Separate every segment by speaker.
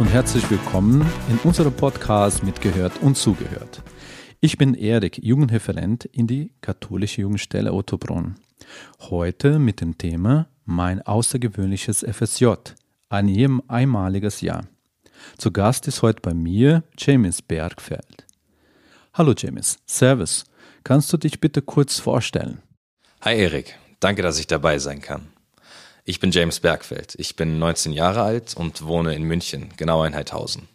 Speaker 1: und herzlich willkommen in unserem Podcast Mitgehört und Zugehört. Ich bin Erik, Jugendreferent in die katholische Jugendstelle Ottobrunn. Heute mit dem Thema Mein außergewöhnliches FSJ, ein einmaliges Jahr. Zu Gast ist heute bei mir James Bergfeld. Hallo James, Servus. Kannst du dich bitte kurz vorstellen?
Speaker 2: Hi Erik, danke, dass ich dabei sein kann. Ich bin James Bergfeld. Ich bin 19 Jahre alt und wohne in München, genau in Heidhausen.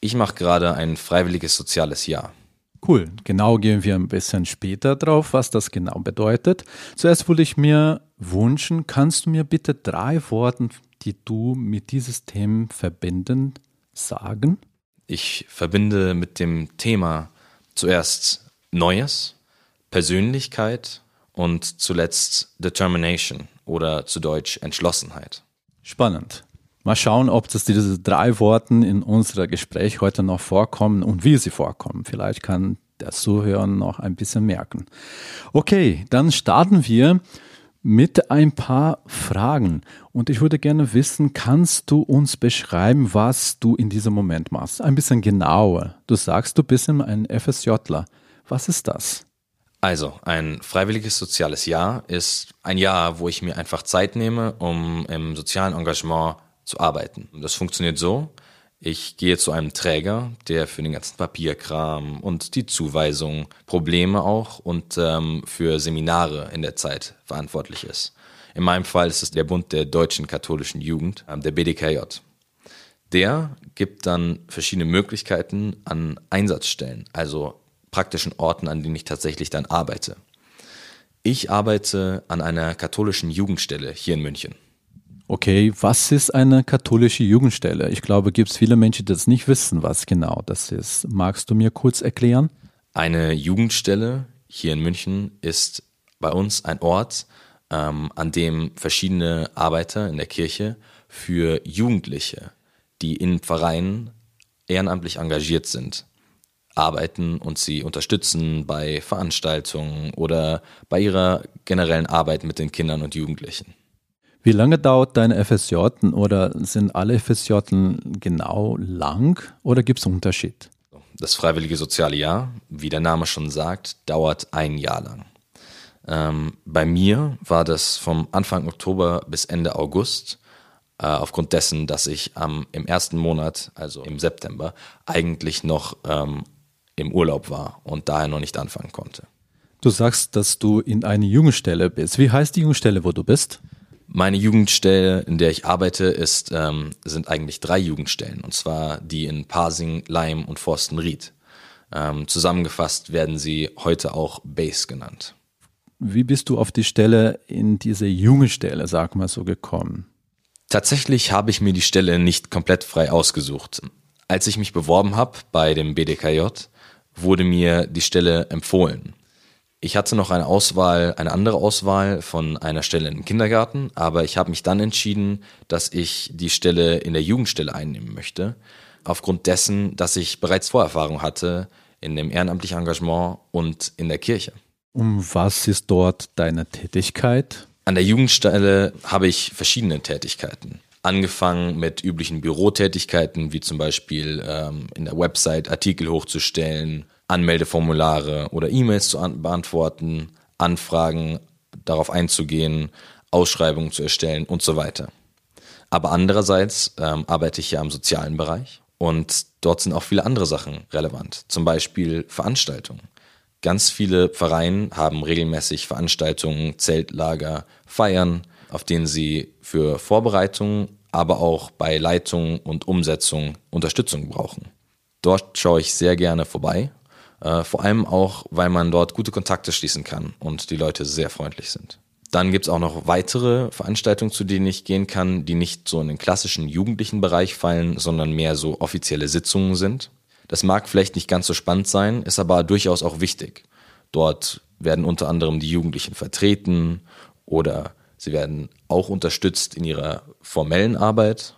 Speaker 2: Ich mache gerade ein freiwilliges soziales Jahr.
Speaker 1: Cool, genau gehen wir ein bisschen später drauf, was das genau bedeutet. Zuerst würde ich mir wünschen, kannst du mir bitte drei Worte, die du mit dieses Thema verbinden, sagen?
Speaker 2: Ich verbinde mit dem Thema zuerst Neues, Persönlichkeit und zuletzt Determination oder zu Deutsch Entschlossenheit.
Speaker 1: Spannend. Mal schauen, ob das diese drei Worten in unserem Gespräch heute noch vorkommen und wie sie vorkommen. Vielleicht kann der Zuhörer noch ein bisschen merken. Okay, dann starten wir mit ein paar Fragen. Und ich würde gerne wissen, kannst du uns beschreiben, was du in diesem Moment machst? Ein bisschen genauer. Du sagst, du bist ein FSJler. Was ist das?
Speaker 2: Also, ein freiwilliges soziales Jahr ist ein Jahr, wo ich mir einfach Zeit nehme, um im sozialen Engagement zu arbeiten. Das funktioniert so. Ich gehe zu einem Träger, der für den ganzen Papierkram und die Zuweisung, Probleme auch und ähm, für Seminare in der Zeit verantwortlich ist. In meinem Fall ist es der Bund der deutschen katholischen Jugend, äh, der BDKJ. Der gibt dann verschiedene Möglichkeiten an Einsatzstellen, also praktischen Orten, an denen ich tatsächlich dann arbeite. Ich arbeite an einer katholischen Jugendstelle hier in München.
Speaker 1: Okay, was ist eine katholische Jugendstelle? Ich glaube, gibt es viele Menschen, die das nicht wissen, was genau das ist. Magst du mir kurz erklären?
Speaker 2: Eine Jugendstelle hier in München ist bei uns ein Ort, ähm, an dem verschiedene Arbeiter in der Kirche für Jugendliche, die in Vereinen ehrenamtlich engagiert sind, arbeiten und sie unterstützen bei Veranstaltungen oder bei ihrer generellen Arbeit mit den Kindern und Jugendlichen.
Speaker 1: Wie lange dauert deine FSJ oder sind alle FSJ genau lang oder gibt es einen Unterschied?
Speaker 2: Das freiwillige soziale Jahr, wie der Name schon sagt, dauert ein Jahr lang. Ähm, bei mir war das vom Anfang Oktober bis Ende August, äh, aufgrund dessen, dass ich ähm, im ersten Monat, also im September, eigentlich noch ähm, im Urlaub war und daher noch nicht anfangen konnte.
Speaker 1: Du sagst, dass du in eine Jugendstelle bist. Wie heißt die Jugendstelle, wo du bist?
Speaker 2: Meine Jugendstelle, in der ich arbeite, ist, ähm, sind eigentlich drei Jugendstellen, und zwar die in Pasing, Leim und Forstenried. Ähm, zusammengefasst werden sie heute auch Base genannt.
Speaker 1: Wie bist du auf die Stelle in diese Jugendstelle, sag mal so, gekommen?
Speaker 2: Tatsächlich habe ich mir die Stelle nicht komplett frei ausgesucht. Als ich mich beworben habe bei dem BDKJ, wurde mir die Stelle empfohlen. Ich hatte noch eine Auswahl, eine andere Auswahl von einer Stelle im Kindergarten, aber ich habe mich dann entschieden, dass ich die Stelle in der Jugendstelle einnehmen möchte, aufgrund dessen, dass ich bereits Vorerfahrung hatte in dem ehrenamtlichen Engagement und in der Kirche.
Speaker 1: Um was ist dort deine Tätigkeit?
Speaker 2: An der Jugendstelle habe ich verschiedene Tätigkeiten angefangen mit üblichen Bürotätigkeiten, wie zum Beispiel ähm, in der Website Artikel hochzustellen, Anmeldeformulare oder E-Mails zu beantworten, Anfragen darauf einzugehen, Ausschreibungen zu erstellen und so weiter. Aber andererseits ähm, arbeite ich ja im sozialen Bereich und dort sind auch viele andere Sachen relevant, zum Beispiel Veranstaltungen. Ganz viele Vereine haben regelmäßig Veranstaltungen, Zeltlager, Feiern, auf denen sie für Vorbereitungen, aber auch bei Leitung und Umsetzung Unterstützung brauchen. Dort schaue ich sehr gerne vorbei, äh, vor allem auch, weil man dort gute Kontakte schließen kann und die Leute sehr freundlich sind. Dann gibt es auch noch weitere Veranstaltungen, zu denen ich gehen kann, die nicht so in den klassischen jugendlichen Bereich fallen, sondern mehr so offizielle Sitzungen sind. Das mag vielleicht nicht ganz so spannend sein, ist aber durchaus auch wichtig. Dort werden unter anderem die Jugendlichen vertreten oder sie werden auch unterstützt in ihrer formellen Arbeit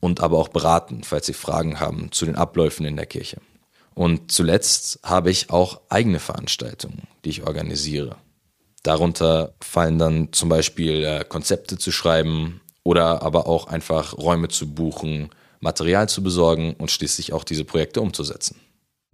Speaker 2: und aber auch beraten, falls sie Fragen haben zu den Abläufen in der Kirche. Und zuletzt habe ich auch eigene Veranstaltungen, die ich organisiere. Darunter fallen dann zum Beispiel äh, Konzepte zu schreiben oder aber auch einfach Räume zu buchen, Material zu besorgen und schließlich auch diese Projekte umzusetzen.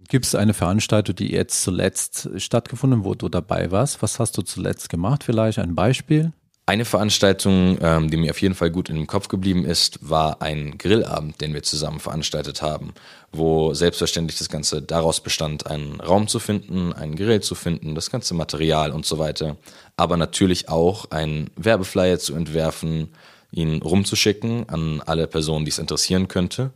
Speaker 1: Gibt es eine Veranstaltung, die jetzt zuletzt stattgefunden, wo du dabei warst? Was hast du zuletzt gemacht? Vielleicht ein Beispiel?
Speaker 2: Eine Veranstaltung, ähm, die mir auf jeden Fall gut in den Kopf geblieben ist, war ein Grillabend, den wir zusammen veranstaltet haben, wo selbstverständlich das Ganze daraus bestand, einen Raum zu finden, einen Grill zu finden, das ganze Material und so weiter, aber natürlich auch einen Werbeflyer zu entwerfen, ihn rumzuschicken an alle Personen, die es interessieren könnte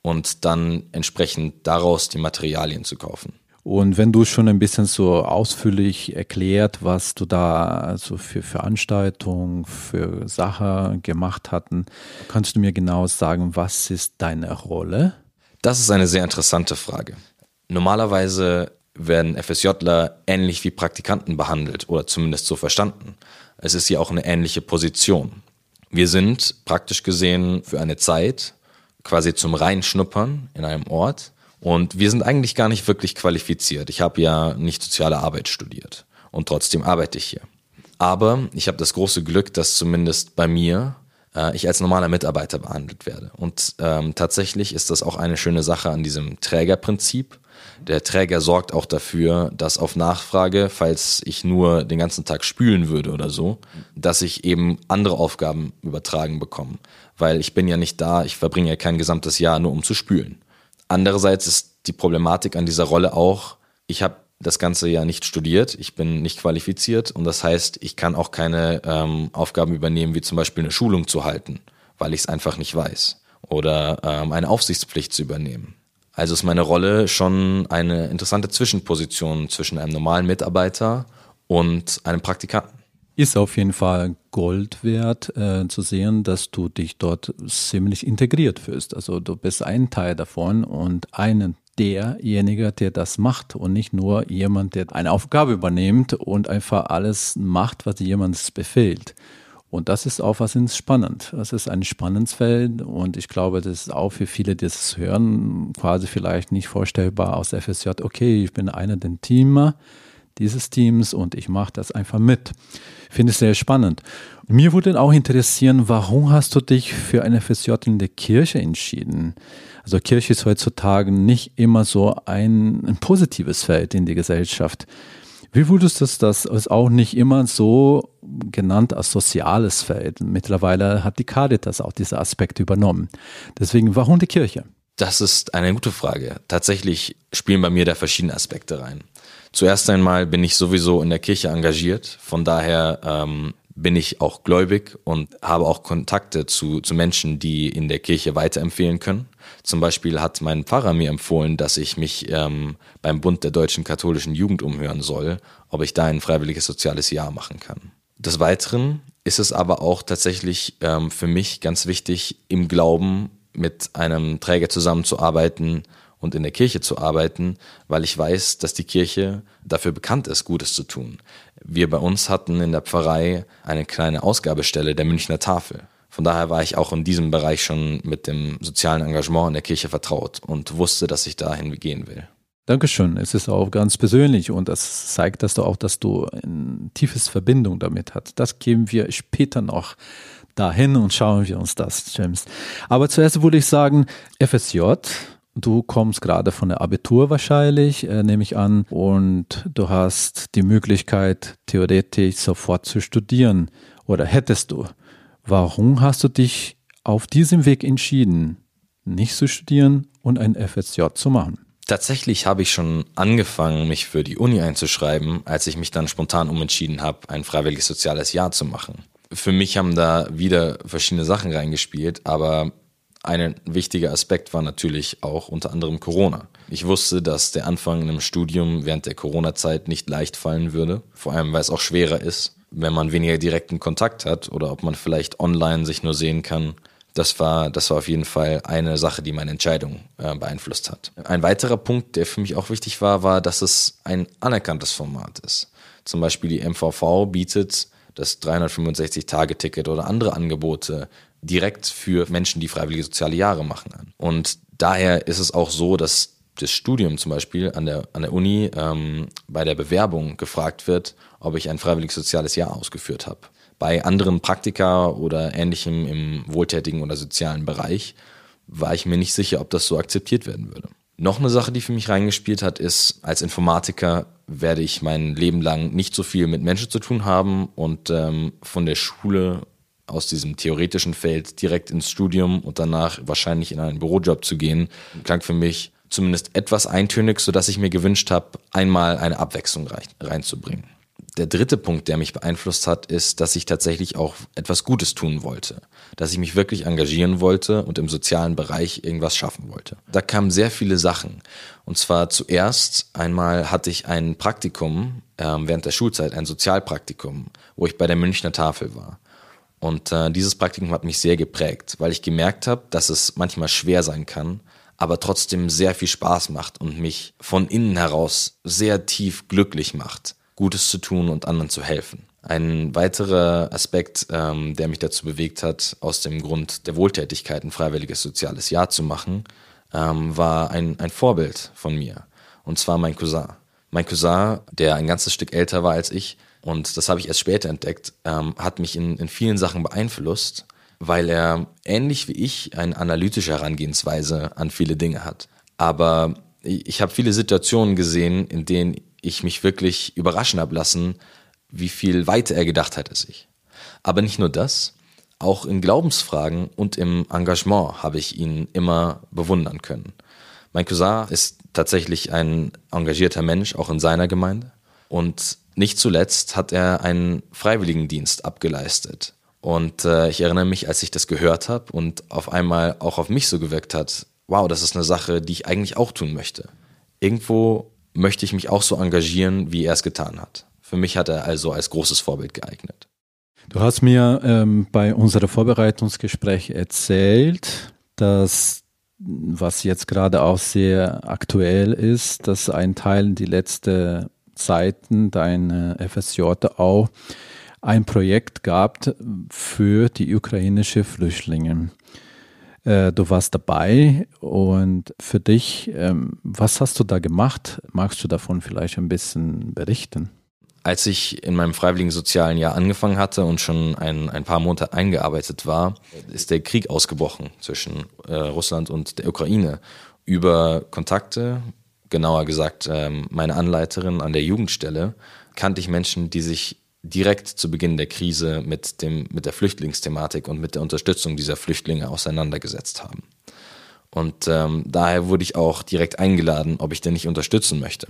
Speaker 2: und dann entsprechend daraus die Materialien zu kaufen.
Speaker 1: Und wenn du schon ein bisschen so ausführlich erklärt, was du da also für Veranstaltungen, für Sachen gemacht hatten, kannst du mir genau sagen, was ist deine Rolle?
Speaker 2: Das ist eine sehr interessante Frage. Normalerweise werden FSJler ähnlich wie Praktikanten behandelt oder zumindest so verstanden. Es ist ja auch eine ähnliche Position. Wir sind praktisch gesehen für eine Zeit quasi zum Reinschnuppern in einem Ort und wir sind eigentlich gar nicht wirklich qualifiziert. Ich habe ja nicht soziale Arbeit studiert und trotzdem arbeite ich hier. Aber ich habe das große Glück, dass zumindest bei mir äh, ich als normaler Mitarbeiter behandelt werde. Und ähm, tatsächlich ist das auch eine schöne Sache an diesem Trägerprinzip. Der Träger sorgt auch dafür, dass auf Nachfrage, falls ich nur den ganzen Tag spülen würde oder so, dass ich eben andere Aufgaben übertragen bekomme. Weil ich bin ja nicht da, ich verbringe ja kein gesamtes Jahr nur um zu spülen. Andererseits ist die Problematik an dieser Rolle auch, ich habe das Ganze ja nicht studiert, ich bin nicht qualifiziert und das heißt, ich kann auch keine ähm, Aufgaben übernehmen, wie zum Beispiel eine Schulung zu halten, weil ich es einfach nicht weiß oder ähm, eine Aufsichtspflicht zu übernehmen. Also ist meine Rolle schon eine interessante Zwischenposition zwischen einem normalen Mitarbeiter und einem Praktikanten.
Speaker 1: Ist auf jeden Fall Gold wert äh, zu sehen, dass du dich dort ziemlich integriert fühlst. Also du bist ein Teil davon und einen derjenige, der das macht und nicht nur jemand, der eine Aufgabe übernimmt und einfach alles macht, was jemand befehlt. Und das ist auch was spannend. Das ist ein spannendes Feld und ich glaube, das ist auch für viele, die das hören, quasi vielleicht nicht vorstellbar aus FSJ. Okay, ich bin einer der Teamer dieses Teams und ich mache das einfach mit. Finde ich sehr spannend. Mir würde auch interessieren, warum hast du dich für eine FSJ in der Kirche entschieden? Also Kirche ist heutzutage nicht immer so ein, ein positives Feld in die Gesellschaft. Wie würdest du das, das auch nicht immer so genannt als soziales Feld? Mittlerweile hat die Caritas auch diese Aspekte übernommen. Deswegen, warum die Kirche?
Speaker 2: Das ist eine gute Frage. Tatsächlich spielen bei mir da verschiedene Aspekte rein. Zuerst einmal bin ich sowieso in der Kirche engagiert, von daher ähm, bin ich auch gläubig und habe auch Kontakte zu, zu Menschen, die in der Kirche weiterempfehlen können. Zum Beispiel hat mein Pfarrer mir empfohlen, dass ich mich ähm, beim Bund der deutschen katholischen Jugend umhören soll, ob ich da ein freiwilliges soziales Jahr machen kann. Des Weiteren ist es aber auch tatsächlich ähm, für mich ganz wichtig, im Glauben mit einem Träger zusammenzuarbeiten, und in der Kirche zu arbeiten, weil ich weiß, dass die Kirche dafür bekannt ist, Gutes zu tun. Wir bei uns hatten in der Pfarrei eine kleine Ausgabestelle der Münchner Tafel. Von daher war ich auch in diesem Bereich schon mit dem sozialen Engagement in der Kirche vertraut und wusste, dass ich dahin gehen will.
Speaker 1: Dankeschön. Es ist auch ganz persönlich und das zeigt dass du auch, dass du eine tiefes Verbindung damit hast. Das geben wir später noch dahin und schauen wir uns das, James. Aber zuerst würde ich sagen, FSJ Du kommst gerade von der Abitur wahrscheinlich, äh, nehme ich an, und du hast die Möglichkeit, theoretisch sofort zu studieren. Oder hättest du? Warum hast du dich auf diesem Weg entschieden, nicht zu studieren und ein FSJ zu machen?
Speaker 2: Tatsächlich habe ich schon angefangen, mich für die Uni einzuschreiben, als ich mich dann spontan umentschieden habe, ein freiwilliges soziales Jahr zu machen. Für mich haben da wieder verschiedene Sachen reingespielt, aber ein wichtiger Aspekt war natürlich auch unter anderem Corona. Ich wusste, dass der Anfang in einem Studium während der Corona-Zeit nicht leicht fallen würde, vor allem weil es auch schwerer ist, wenn man weniger direkten Kontakt hat oder ob man vielleicht online sich nur sehen kann, Das war, das war auf jeden Fall eine Sache, die meine Entscheidung äh, beeinflusst hat. Ein weiterer Punkt, der für mich auch wichtig war, war, dass es ein anerkanntes Format ist. Zum Beispiel die MVV bietet das 365-Tage-Ticket oder andere Angebote direkt für Menschen, die freiwillige soziale Jahre machen an. Und daher ist es auch so, dass das Studium zum Beispiel an der, an der Uni ähm, bei der Bewerbung gefragt wird, ob ich ein freiwilliges soziales Jahr ausgeführt habe. Bei anderen Praktika oder ähnlichem im wohltätigen oder sozialen Bereich war ich mir nicht sicher, ob das so akzeptiert werden würde. Noch eine Sache, die für mich reingespielt hat, ist, als Informatiker werde ich mein Leben lang nicht so viel mit Menschen zu tun haben und ähm, von der Schule aus diesem theoretischen Feld direkt ins Studium und danach wahrscheinlich in einen Bürojob zu gehen, klang für mich zumindest etwas eintönig, sodass ich mir gewünscht habe, einmal eine Abwechslung reinzubringen. Der dritte Punkt, der mich beeinflusst hat, ist, dass ich tatsächlich auch etwas Gutes tun wollte. Dass ich mich wirklich engagieren wollte und im sozialen Bereich irgendwas schaffen wollte. Da kamen sehr viele Sachen. Und zwar zuerst einmal hatte ich ein Praktikum ähm, während der Schulzeit, ein Sozialpraktikum, wo ich bei der Münchner Tafel war. Und äh, dieses Praktikum hat mich sehr geprägt, weil ich gemerkt habe, dass es manchmal schwer sein kann, aber trotzdem sehr viel Spaß macht und mich von innen heraus sehr tief glücklich macht. Gutes zu tun und anderen zu helfen. Ein weiterer Aspekt, ähm, der mich dazu bewegt hat, aus dem Grund der Wohltätigkeit ein freiwilliges soziales Jahr zu machen, ähm, war ein, ein Vorbild von mir. Und zwar mein Cousin. Mein Cousin, der ein ganzes Stück älter war als ich, und das habe ich erst später entdeckt, ähm, hat mich in, in vielen Sachen beeinflusst, weil er ähnlich wie ich eine analytische Herangehensweise an viele Dinge hat. Aber ich habe viele Situationen gesehen, in denen ich mich wirklich überraschen habe lassen, wie viel weiter er gedacht hat als ich. Aber nicht nur das, auch in Glaubensfragen und im Engagement habe ich ihn immer bewundern können. Mein Cousin ist tatsächlich ein engagierter Mensch, auch in seiner Gemeinde. Und nicht zuletzt hat er einen Freiwilligendienst abgeleistet. Und äh, ich erinnere mich, als ich das gehört habe und auf einmal auch auf mich so gewirkt hat, wow, das ist eine Sache, die ich eigentlich auch tun möchte. Irgendwo möchte ich mich auch so engagieren, wie er es getan hat. Für mich hat er also als großes Vorbild geeignet.
Speaker 1: Du hast mir ähm, bei unserem Vorbereitungsgespräch erzählt, dass was jetzt gerade auch sehr aktuell ist, dass ein Teil die letzte Zeiten deine FSJ auch ein Projekt gab für die ukrainische Flüchtlinge. Äh, du warst dabei und für dich, ähm, was hast du da gemacht? Magst du davon vielleicht ein bisschen berichten?
Speaker 2: Als ich in meinem freiwilligen sozialen Jahr angefangen hatte und schon ein, ein paar Monate eingearbeitet war, ist der Krieg ausgebrochen zwischen äh, Russland und der Ukraine. Über Kontakte, genauer gesagt ähm, meine Anleiterin an der Jugendstelle, kannte ich Menschen, die sich direkt zu Beginn der Krise mit, dem, mit der Flüchtlingsthematik und mit der Unterstützung dieser Flüchtlinge auseinandergesetzt haben. Und ähm, daher wurde ich auch direkt eingeladen, ob ich denn nicht unterstützen möchte.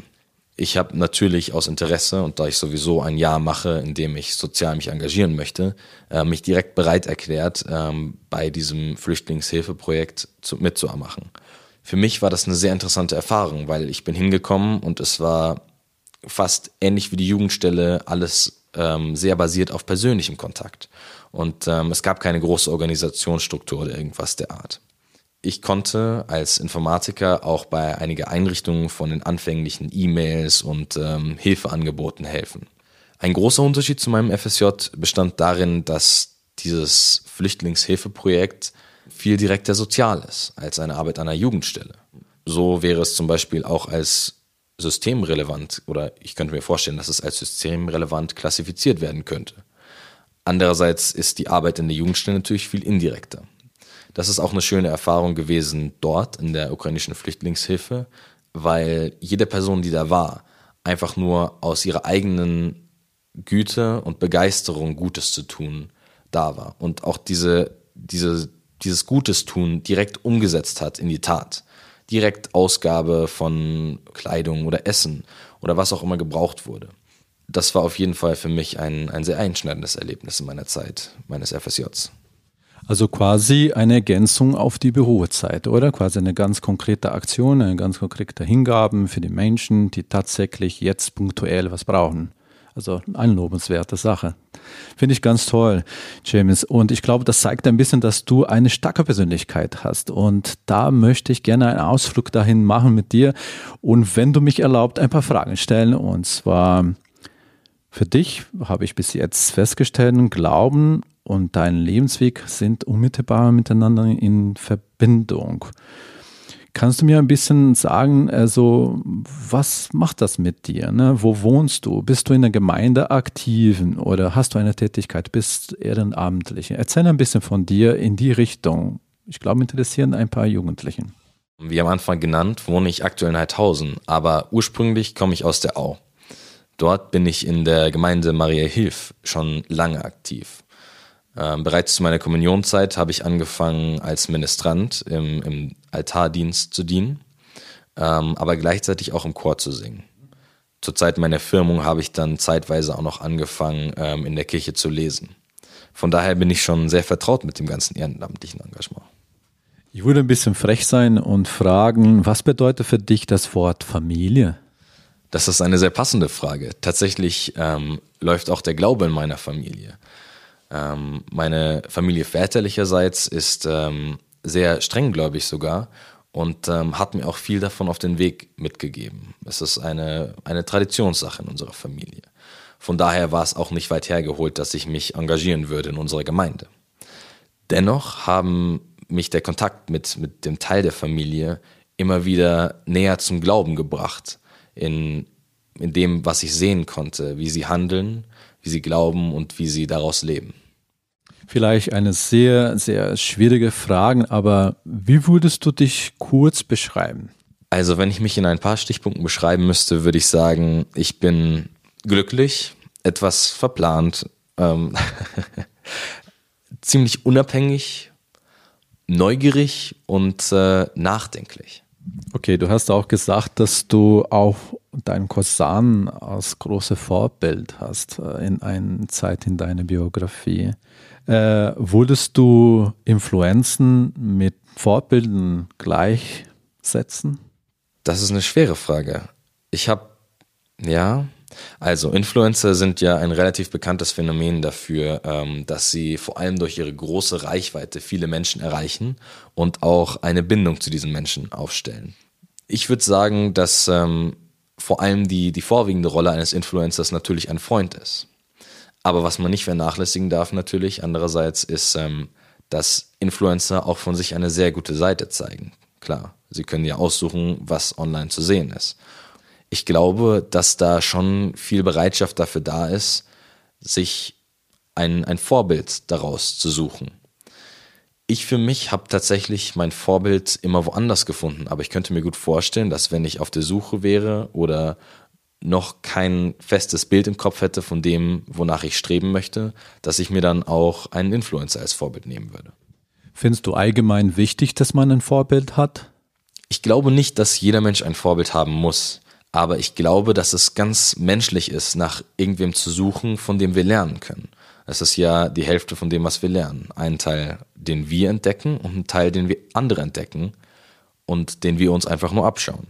Speaker 2: Ich habe natürlich aus Interesse und da ich sowieso ein Jahr mache, in dem ich sozial mich engagieren möchte, äh, mich direkt bereit erklärt, ähm, bei diesem Flüchtlingshilfeprojekt zu, mitzumachen. Für mich war das eine sehr interessante Erfahrung, weil ich bin hingekommen und es war fast ähnlich wie die Jugendstelle alles ähm, sehr basiert auf persönlichem Kontakt. Und ähm, es gab keine große Organisationsstruktur oder irgendwas der Art. Ich konnte als Informatiker auch bei einigen Einrichtungen von den anfänglichen E-Mails und ähm, Hilfeangeboten helfen. Ein großer Unterschied zu meinem FSJ bestand darin, dass dieses Flüchtlingshilfeprojekt viel direkter sozial ist als eine Arbeit an einer Jugendstelle. So wäre es zum Beispiel auch als systemrelevant oder ich könnte mir vorstellen, dass es als systemrelevant klassifiziert werden könnte. Andererseits ist die Arbeit in der Jugendstelle natürlich viel indirekter. Das ist auch eine schöne Erfahrung gewesen dort in der ukrainischen Flüchtlingshilfe, weil jede Person, die da war, einfach nur aus ihrer eigenen Güte und Begeisterung Gutes zu tun da war und auch diese, diese, dieses Gutes tun direkt umgesetzt hat in die Tat direkt Ausgabe von Kleidung oder Essen oder was auch immer gebraucht wurde. Das war auf jeden Fall für mich ein, ein sehr einschneidendes Erlebnis in meiner Zeit meines FSJs.
Speaker 1: Also quasi eine Ergänzung auf die Bürozeit, oder? Quasi eine ganz konkrete Aktion, eine ganz konkrete Hingaben für die Menschen, die tatsächlich jetzt punktuell was brauchen. Also eine lobenswerte Sache. Finde ich ganz toll, James. Und ich glaube, das zeigt ein bisschen, dass du eine starke Persönlichkeit hast. Und da möchte ich gerne einen Ausflug dahin machen mit dir. Und wenn du mich erlaubt, ein paar Fragen stellen. Und zwar für dich habe ich bis jetzt festgestellt, Glauben und dein Lebensweg sind unmittelbar miteinander in Verbindung. Kannst du mir ein bisschen sagen, also was macht das mit dir? Ne? Wo wohnst du? Bist du in der Gemeinde aktiv oder hast du eine Tätigkeit? Bist ehrenamtlich? Erzähl ein bisschen von dir in die Richtung. Ich glaube, interessieren ein paar Jugendlichen.
Speaker 2: Wie am Anfang genannt, wohne ich aktuell in Heidhausen, aber ursprünglich komme ich aus der Au. Dort bin ich in der Gemeinde Maria Hilf schon lange aktiv. Ähm, bereits zu meiner Kommunionzeit habe ich angefangen als Ministrant im, im Altardienst zu dienen, ähm, aber gleichzeitig auch im Chor zu singen. Zur Zeit meiner Firmung habe ich dann zeitweise auch noch angefangen, ähm, in der Kirche zu lesen. Von daher bin ich schon sehr vertraut mit dem ganzen ehrenamtlichen Engagement.
Speaker 1: Ich würde ein bisschen frech sein und fragen, was bedeutet für dich das Wort Familie?
Speaker 2: Das ist eine sehr passende Frage. Tatsächlich ähm, läuft auch der Glaube in meiner Familie. Ähm, meine Familie väterlicherseits ist ähm, sehr strenggläubig sogar und ähm, hat mir auch viel davon auf den Weg mitgegeben. Es ist eine, eine Traditionssache in unserer Familie. Von daher war es auch nicht weit hergeholt, dass ich mich engagieren würde in unserer Gemeinde. Dennoch haben mich der Kontakt mit, mit dem Teil der Familie immer wieder näher zum Glauben gebracht, in, in dem, was ich sehen konnte, wie sie handeln, wie sie glauben und wie sie daraus leben.
Speaker 1: Vielleicht eine sehr, sehr schwierige Frage, aber wie würdest du dich kurz beschreiben?
Speaker 2: Also, wenn ich mich in ein paar Stichpunkten beschreiben müsste, würde ich sagen, ich bin glücklich, etwas verplant, ähm, ziemlich unabhängig, neugierig und äh, nachdenklich.
Speaker 1: Okay, du hast auch gesagt, dass du auch deinen Cousin als großes Vorbild hast äh, in einer Zeit in deiner Biografie. Äh, würdest du Influenzen mit Vorbilden gleichsetzen?
Speaker 2: Das ist eine schwere Frage. Ich habe, ja, also Influencer sind ja ein relativ bekanntes Phänomen dafür, ähm, dass sie vor allem durch ihre große Reichweite viele Menschen erreichen und auch eine Bindung zu diesen Menschen aufstellen. Ich würde sagen, dass ähm, vor allem die, die vorwiegende Rolle eines Influencers natürlich ein Freund ist. Aber was man nicht vernachlässigen darf natürlich andererseits ist, ähm, dass Influencer auch von sich eine sehr gute Seite zeigen. Klar, sie können ja aussuchen, was online zu sehen ist. Ich glaube, dass da schon viel Bereitschaft dafür da ist, sich ein, ein Vorbild daraus zu suchen. Ich für mich habe tatsächlich mein Vorbild immer woanders gefunden, aber ich könnte mir gut vorstellen, dass wenn ich auf der Suche wäre oder noch kein festes Bild im Kopf hätte von dem, wonach ich streben möchte, dass ich mir dann auch einen Influencer als Vorbild nehmen würde.
Speaker 1: Findest du allgemein wichtig, dass man ein Vorbild hat?
Speaker 2: Ich glaube nicht, dass jeder Mensch ein Vorbild haben muss. Aber ich glaube, dass es ganz menschlich ist, nach irgendwem zu suchen, von dem wir lernen können. Es ist ja die Hälfte von dem, was wir lernen. Ein Teil, den wir entdecken und ein Teil, den wir andere entdecken und den wir uns einfach nur abschauen.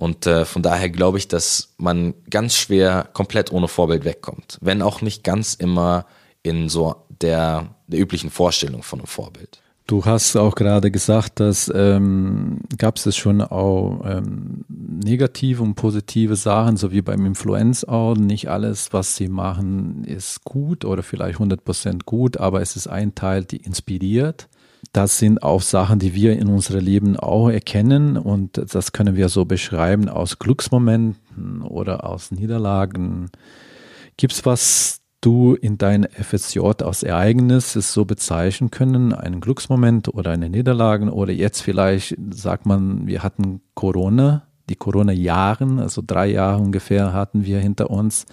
Speaker 2: Und äh, von daher glaube ich, dass man ganz schwer komplett ohne Vorbild wegkommt. Wenn auch nicht ganz immer in so der, der üblichen Vorstellung von einem Vorbild.
Speaker 1: Du hast auch gerade gesagt, dass ähm, gab es schon auch ähm, negative und positive Sachen, so wie beim Influenz. Nicht alles, was sie machen, ist gut oder vielleicht 100% gut, aber es ist ein Teil, die inspiriert das sind auch Sachen, die wir in unserem Leben auch erkennen und das können wir so beschreiben aus Glücksmomenten oder aus Niederlagen. Gibt es was du in deinem FSJ aus Ereignis so bezeichnen können, einen Glücksmoment oder eine Niederlage oder jetzt vielleicht sagt man, wir hatten Corona, die Corona-Jahren, also drei Jahre ungefähr hatten wir hinter uns.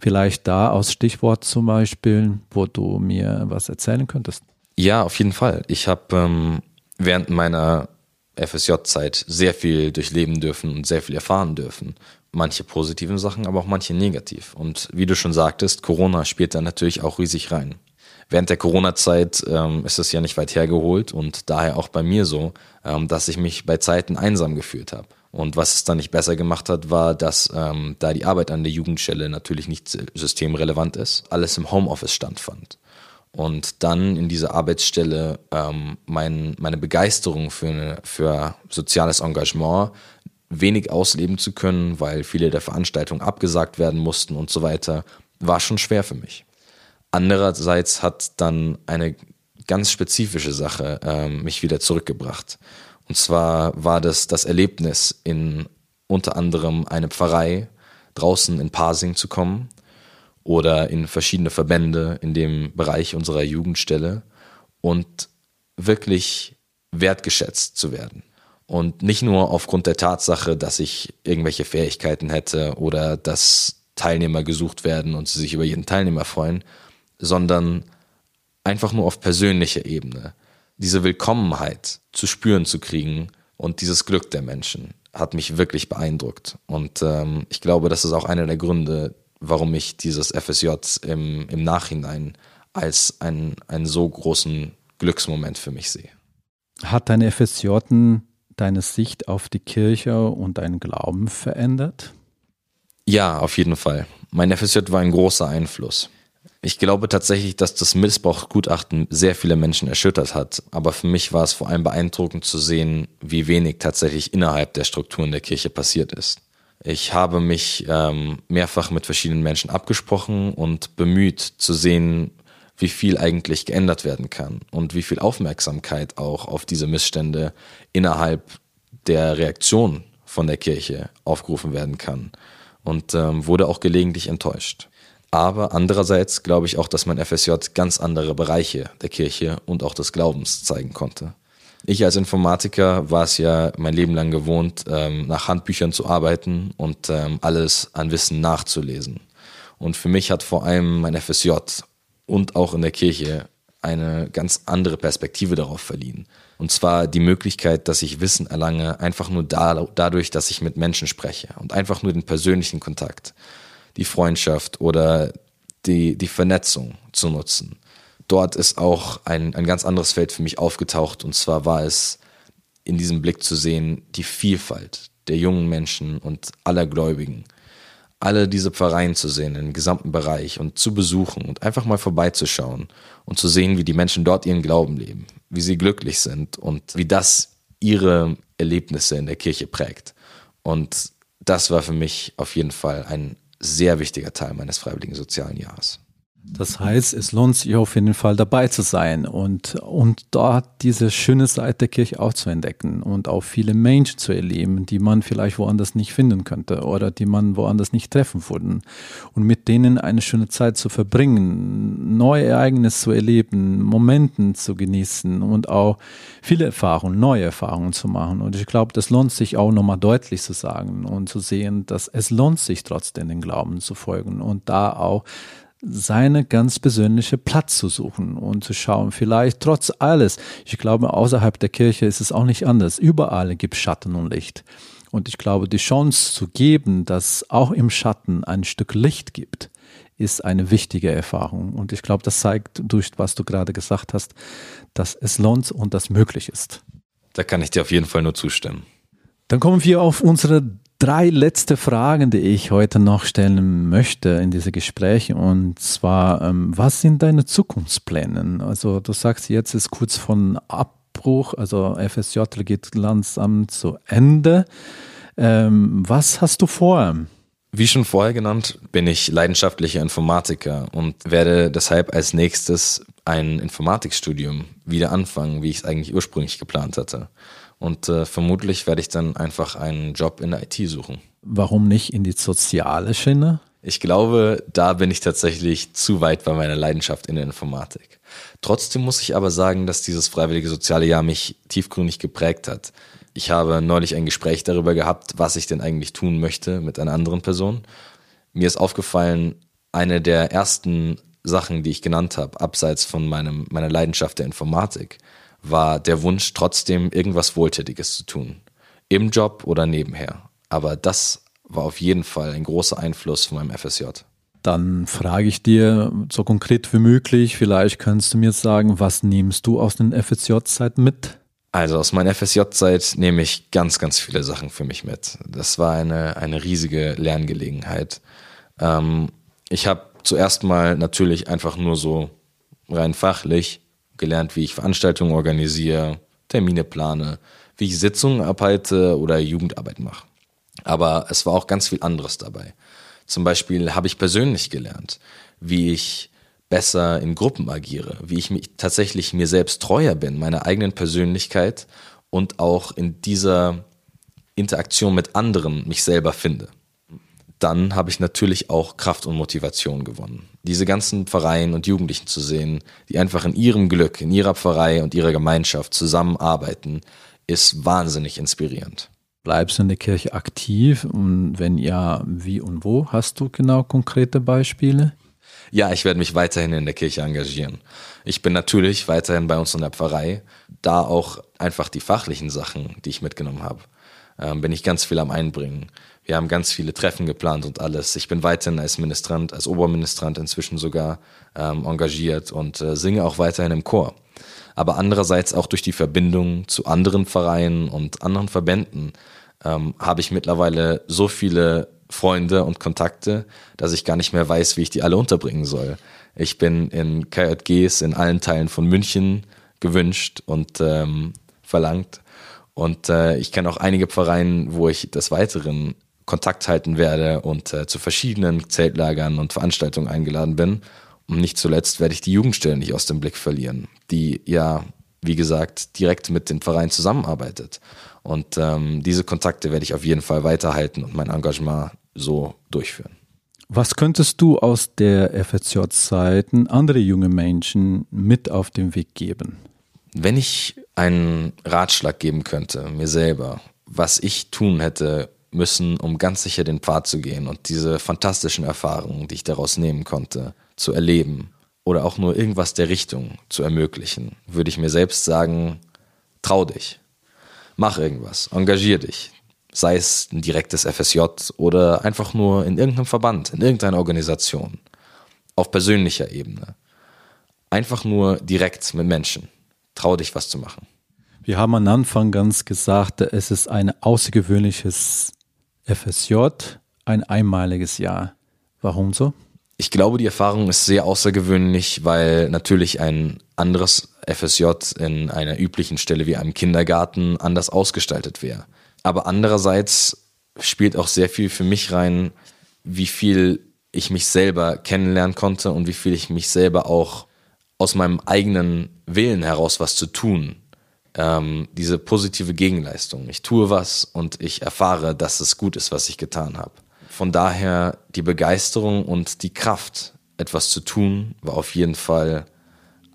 Speaker 1: Vielleicht da aus Stichwort zum Beispiel, wo du mir was erzählen könntest.
Speaker 2: Ja, auf jeden Fall. Ich habe ähm, während meiner FSJ-Zeit sehr viel durchleben dürfen und sehr viel erfahren dürfen. Manche positiven Sachen, aber auch manche negativ. Und wie du schon sagtest, Corona spielt da natürlich auch riesig rein. Während der Corona-Zeit ähm, ist es ja nicht weit hergeholt und daher auch bei mir so, ähm, dass ich mich bei Zeiten einsam gefühlt habe. Und was es dann nicht besser gemacht hat, war, dass ähm, da die Arbeit an der Jugendstelle natürlich nicht systemrelevant ist, alles im Homeoffice stattfand. Und dann in dieser Arbeitsstelle ähm, mein, meine Begeisterung für, eine, für soziales Engagement wenig ausleben zu können, weil viele der Veranstaltungen abgesagt werden mussten und so weiter, war schon schwer für mich. Andererseits hat dann eine ganz spezifische Sache ähm, mich wieder zurückgebracht. Und zwar war das das Erlebnis, in unter anderem eine Pfarrei draußen in Pasing zu kommen oder in verschiedene Verbände in dem Bereich unserer Jugendstelle und wirklich wertgeschätzt zu werden. Und nicht nur aufgrund der Tatsache, dass ich irgendwelche Fähigkeiten hätte oder dass Teilnehmer gesucht werden und sie sich über jeden Teilnehmer freuen, sondern einfach nur auf persönlicher Ebene. Diese Willkommenheit zu spüren zu kriegen und dieses Glück der Menschen hat mich wirklich beeindruckt. Und ähm, ich glaube, das ist auch einer der Gründe, warum ich dieses FSJ im, im Nachhinein als einen, einen so großen Glücksmoment für mich sehe.
Speaker 1: Hat deine FSJ deine Sicht auf die Kirche und deinen Glauben verändert?
Speaker 2: Ja, auf jeden Fall. Mein FSJ war ein großer Einfluss. Ich glaube tatsächlich, dass das Missbrauchgutachten sehr viele Menschen erschüttert hat, aber für mich war es vor allem beeindruckend zu sehen, wie wenig tatsächlich innerhalb der Strukturen der Kirche passiert ist. Ich habe mich ähm, mehrfach mit verschiedenen Menschen abgesprochen und bemüht zu sehen, wie viel eigentlich geändert werden kann und wie viel Aufmerksamkeit auch auf diese Missstände innerhalb der Reaktion von der Kirche aufgerufen werden kann und ähm, wurde auch gelegentlich enttäuscht. Aber andererseits glaube ich auch, dass mein FSJ ganz andere Bereiche der Kirche und auch des Glaubens zeigen konnte. Ich als Informatiker war es ja mein Leben lang gewohnt, ähm, nach Handbüchern zu arbeiten und ähm, alles an Wissen nachzulesen. Und für mich hat vor allem mein FSJ und auch in der Kirche eine ganz andere Perspektive darauf verliehen. Und zwar die Möglichkeit, dass ich Wissen erlange, einfach nur da, dadurch, dass ich mit Menschen spreche und einfach nur den persönlichen Kontakt die Freundschaft oder die, die Vernetzung zu nutzen. Dort ist auch ein, ein ganz anderes Feld für mich aufgetaucht und zwar war es in diesem Blick zu sehen, die Vielfalt der jungen Menschen und aller Gläubigen. Alle diese Pfarreien zu sehen, im gesamten Bereich und zu besuchen und einfach mal vorbeizuschauen und zu sehen, wie die Menschen dort ihren Glauben leben, wie sie glücklich sind und wie das ihre Erlebnisse in der Kirche prägt. Und das war für mich auf jeden Fall ein, sehr wichtiger Teil meines freiwilligen sozialen Jahres.
Speaker 1: Das heißt, es lohnt sich auf jeden Fall dabei zu sein und, und dort diese schöne Seite der Kirche auch zu entdecken und auch viele Menschen zu erleben, die man vielleicht woanders nicht finden könnte oder die man woanders nicht treffen würde. Und mit denen eine schöne Zeit zu verbringen, neue Ereignisse zu erleben, Momenten zu genießen und auch viele Erfahrungen, neue Erfahrungen zu machen. Und ich glaube, das lohnt sich auch nochmal deutlich zu sagen und zu sehen, dass es lohnt sich trotzdem den Glauben zu folgen und da auch seine ganz persönliche Platz zu suchen und zu schauen, vielleicht trotz alles, ich glaube, außerhalb der Kirche ist es auch nicht anders. Überall gibt es Schatten und Licht. Und ich glaube, die Chance zu geben, dass auch im Schatten ein Stück Licht gibt, ist eine wichtige Erfahrung. Und ich glaube, das zeigt durch, was du gerade gesagt hast, dass es lohnt und das möglich ist.
Speaker 2: Da kann ich dir auf jeden Fall nur zustimmen.
Speaker 1: Dann kommen wir auf unsere drei letzte Fragen, die ich heute noch stellen möchte in diese Gespräche. Und zwar, ähm, was sind deine Zukunftspläne? Also du sagst jetzt ist kurz von Abbruch, also FSJ geht langsam zu Ende. Ähm, was hast du vor?
Speaker 2: Wie schon vorher genannt, bin ich leidenschaftlicher Informatiker und werde deshalb als nächstes ein Informatikstudium wieder anfangen, wie ich es eigentlich ursprünglich geplant hatte. Und äh, vermutlich werde ich dann einfach einen Job in der IT suchen.
Speaker 1: Warum nicht in die soziale Schiene?
Speaker 2: Ich glaube, da bin ich tatsächlich zu weit bei meiner Leidenschaft in der Informatik. Trotzdem muss ich aber sagen, dass dieses freiwillige soziale Jahr mich tiefgründig geprägt hat. Ich habe neulich ein Gespräch darüber gehabt, was ich denn eigentlich tun möchte mit einer anderen Person. Mir ist aufgefallen, eine der ersten Sachen, die ich genannt habe, abseits von meinem, meiner Leidenschaft der Informatik, war der Wunsch, trotzdem irgendwas Wohltätiges zu tun. Im Job oder nebenher. Aber das war auf jeden Fall ein großer Einfluss von meinem FSJ.
Speaker 1: Dann frage ich dir so konkret wie möglich, vielleicht kannst du mir sagen, was nimmst du aus den FSJ-Zeit mit?
Speaker 2: Also aus meiner FSJ-Zeit nehme ich ganz, ganz viele Sachen für mich mit. Das war eine, eine riesige Lerngelegenheit. Ähm, ich habe zuerst mal natürlich einfach nur so rein fachlich gelernt, wie ich Veranstaltungen organisiere, Termine plane, wie ich Sitzungen abhalte oder Jugendarbeit mache. Aber es war auch ganz viel anderes dabei. Zum Beispiel habe ich persönlich gelernt, wie ich besser in Gruppen agiere, wie ich mich tatsächlich mir selbst treuer bin, meiner eigenen Persönlichkeit und auch in dieser Interaktion mit anderen mich selber finde. Dann habe ich natürlich auch Kraft und Motivation gewonnen. Diese ganzen Pfarreien und Jugendlichen zu sehen, die einfach in ihrem Glück, in ihrer Pfarrei und ihrer Gemeinschaft zusammenarbeiten, ist wahnsinnig inspirierend.
Speaker 1: Bleibst du in der Kirche aktiv und wenn ja, wie und wo? Hast du genau konkrete Beispiele?
Speaker 2: Ja, ich werde mich weiterhin in der Kirche engagieren. Ich bin natürlich weiterhin bei uns in der Pfarrei, da auch einfach die fachlichen Sachen, die ich mitgenommen habe, ähm, bin ich ganz viel am Einbringen. Wir haben ganz viele Treffen geplant und alles. Ich bin weiterhin als Ministrant, als Oberministrant inzwischen sogar ähm, engagiert und äh, singe auch weiterhin im Chor. Aber andererseits auch durch die Verbindung zu anderen Vereinen und anderen Verbänden ähm, habe ich mittlerweile so viele Freunde und Kontakte, dass ich gar nicht mehr weiß, wie ich die alle unterbringen soll. Ich bin in KJGs in allen Teilen von München gewünscht und ähm, verlangt. Und äh, ich kenne auch einige Pfarreien, wo ich des Weiteren Kontakt halten werde und äh, zu verschiedenen Zeltlagern und Veranstaltungen eingeladen bin. Und nicht zuletzt werde ich die Jugendstelle nicht aus dem Blick verlieren, die ja, wie gesagt, direkt mit den Vereinen zusammenarbeitet. Und ähm, diese Kontakte werde ich auf jeden Fall weiterhalten und mein Engagement so durchführen.
Speaker 1: Was könntest du aus der FSJ-Zeit andere junge Menschen mit auf den Weg geben?
Speaker 2: Wenn ich einen Ratschlag geben könnte, mir selber, was ich tun hätte müssen, um ganz sicher den Pfad zu gehen und diese fantastischen Erfahrungen, die ich daraus nehmen konnte, zu erleben oder auch nur irgendwas der Richtung zu ermöglichen, würde ich mir selbst sagen, trau dich, mach irgendwas, engagier dich, sei es ein direktes FSJ oder einfach nur in irgendeinem Verband, in irgendeiner Organisation, auf persönlicher Ebene. Einfach nur direkt mit Menschen. Trau dich, was zu machen.
Speaker 1: Wir haben am Anfang ganz gesagt, es ist ein außergewöhnliches FSJ, ein einmaliges Jahr. Warum so?
Speaker 2: Ich glaube, die Erfahrung ist sehr außergewöhnlich, weil natürlich ein anderes FSJ in einer üblichen Stelle wie einem Kindergarten anders ausgestaltet wäre. Aber andererseits spielt auch sehr viel für mich rein, wie viel ich mich selber kennenlernen konnte und wie viel ich mich selber auch aus meinem eigenen Willen heraus was zu tun. Ähm, diese positive Gegenleistung. Ich tue was und ich erfahre, dass es gut ist, was ich getan habe. Von daher die Begeisterung und die Kraft, etwas zu tun, war auf jeden Fall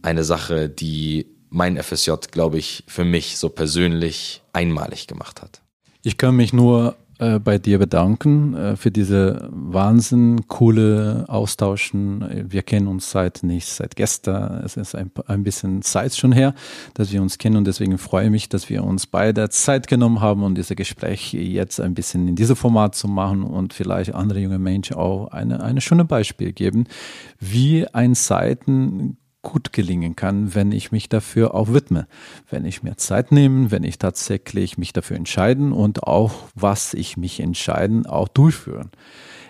Speaker 2: eine Sache, die mein FSJ, glaube ich, für mich so persönlich einmalig gemacht hat.
Speaker 1: Ich kann mich nur äh, bei dir bedanken äh, für diese wahnsinn coole Austauschen. Wir kennen uns seit nicht seit gestern. Es ist ein, ein bisschen Zeit schon her, dass wir uns kennen und deswegen freue ich mich, dass wir uns beide Zeit genommen haben, um diese Gespräche jetzt ein bisschen in diesem Format zu machen und vielleicht andere junge Menschen auch eine, eine schöne Beispiel geben, wie ein Seiten gut gelingen kann, wenn ich mich dafür auch widme, wenn ich mir Zeit nehme, wenn ich tatsächlich mich dafür entscheiden und auch was ich mich entscheiden, auch durchführen.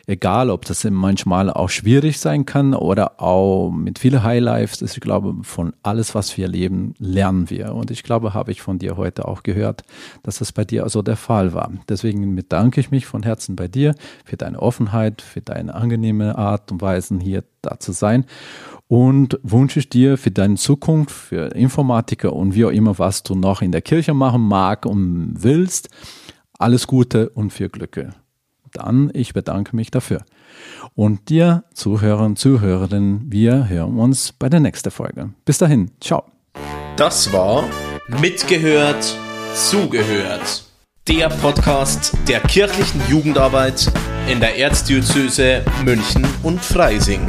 Speaker 1: Egal, ob das manchmal auch schwierig sein kann oder auch mit vielen Highlights. Ich glaube, von alles, was wir erleben, lernen wir. Und ich glaube, habe ich von dir heute auch gehört, dass das bei dir also der Fall war. Deswegen bedanke ich mich von Herzen bei dir für deine Offenheit, für deine angenehme Art und Weise, hier da zu sein und wünsche ich dir für deine Zukunft, für Informatiker und wie auch immer, was du noch in der Kirche machen mag und willst, alles Gute und viel Glücke. Dann, ich bedanke mich dafür. Und dir, Zuhörer und Zuhörerinnen, wir hören uns bei der nächsten Folge. Bis dahin, ciao.
Speaker 3: Das war Mitgehört, Zugehört. Der Podcast der kirchlichen Jugendarbeit in der Erzdiözese München und Freising.